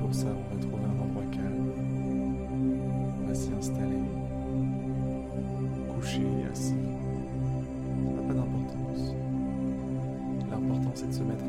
Pour ça, on va trouver un endroit calme. On va s'y installer. Couché, assis. Ça n'a pas d'importance. L'important, c'est de se mettre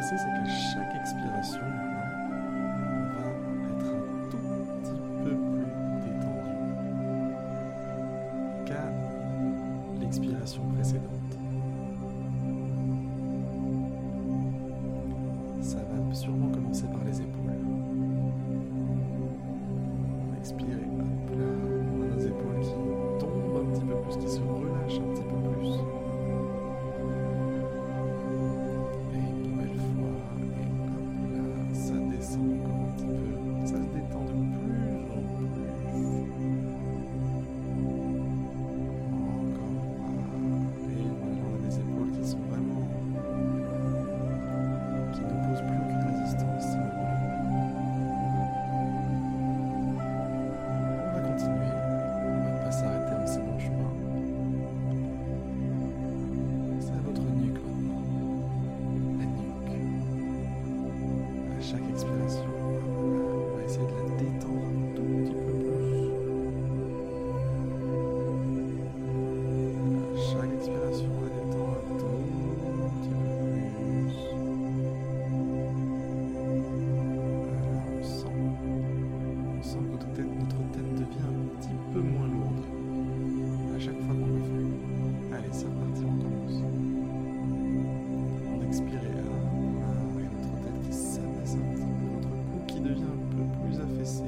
c'est qu'à chaque expiration, chaque expiration. devient un peu plus affaissé.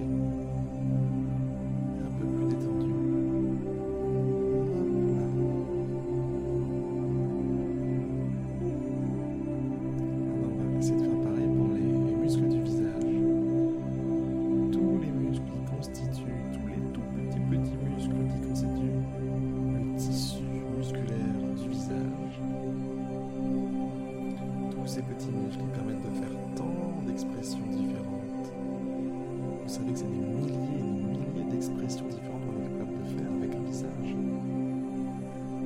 c'est des milliers et des milliers d'expressions différentes qu'on est capable de faire avec un visage.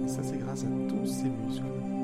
Ça, c'est grâce à tous ces muscles.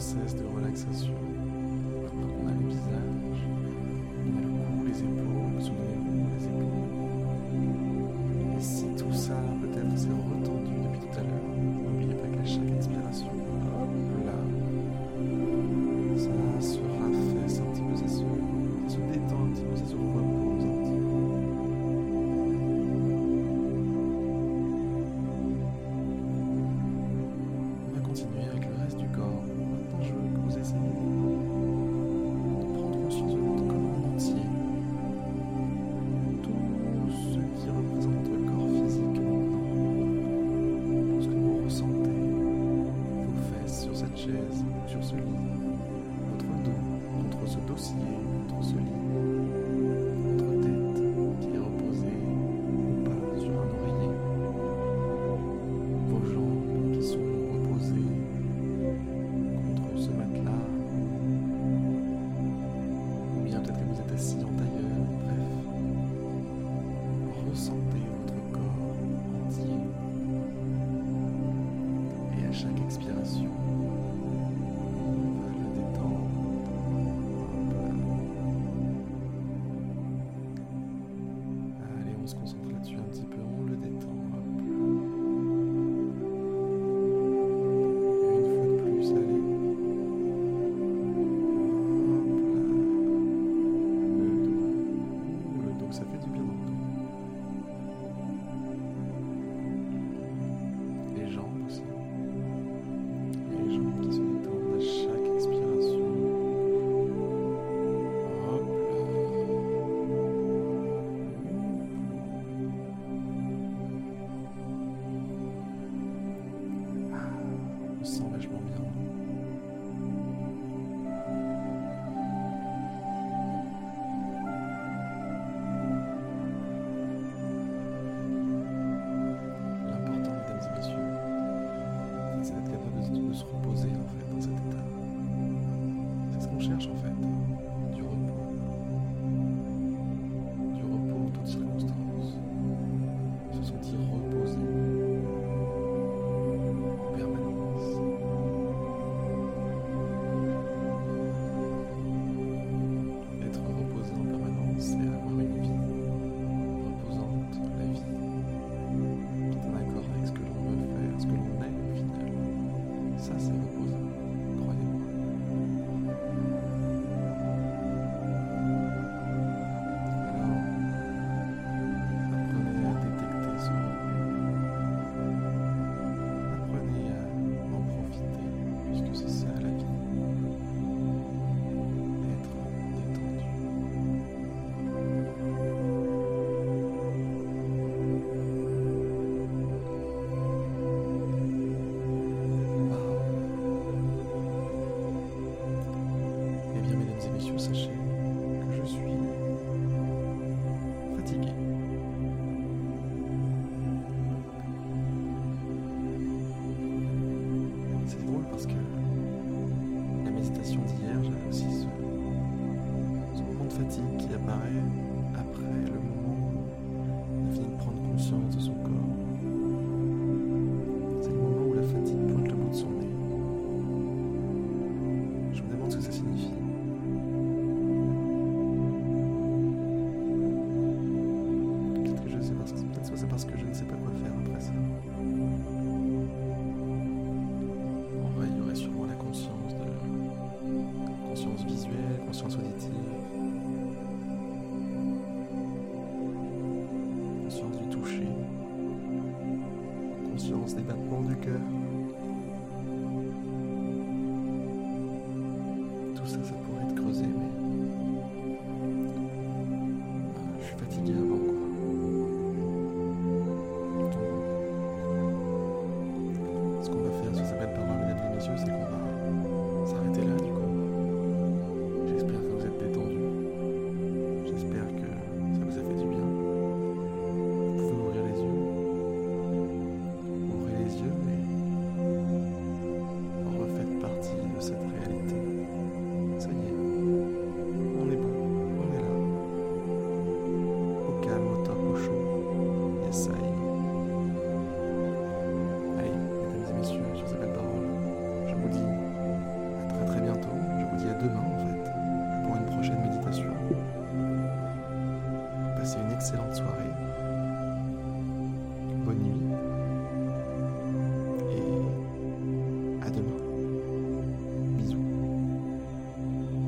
cesse de relaxation. On a le visage, on a le cou, les épaules, le cou, les épaules. Et si tout ça peut-être s'est retendu depuis tout à l'heure,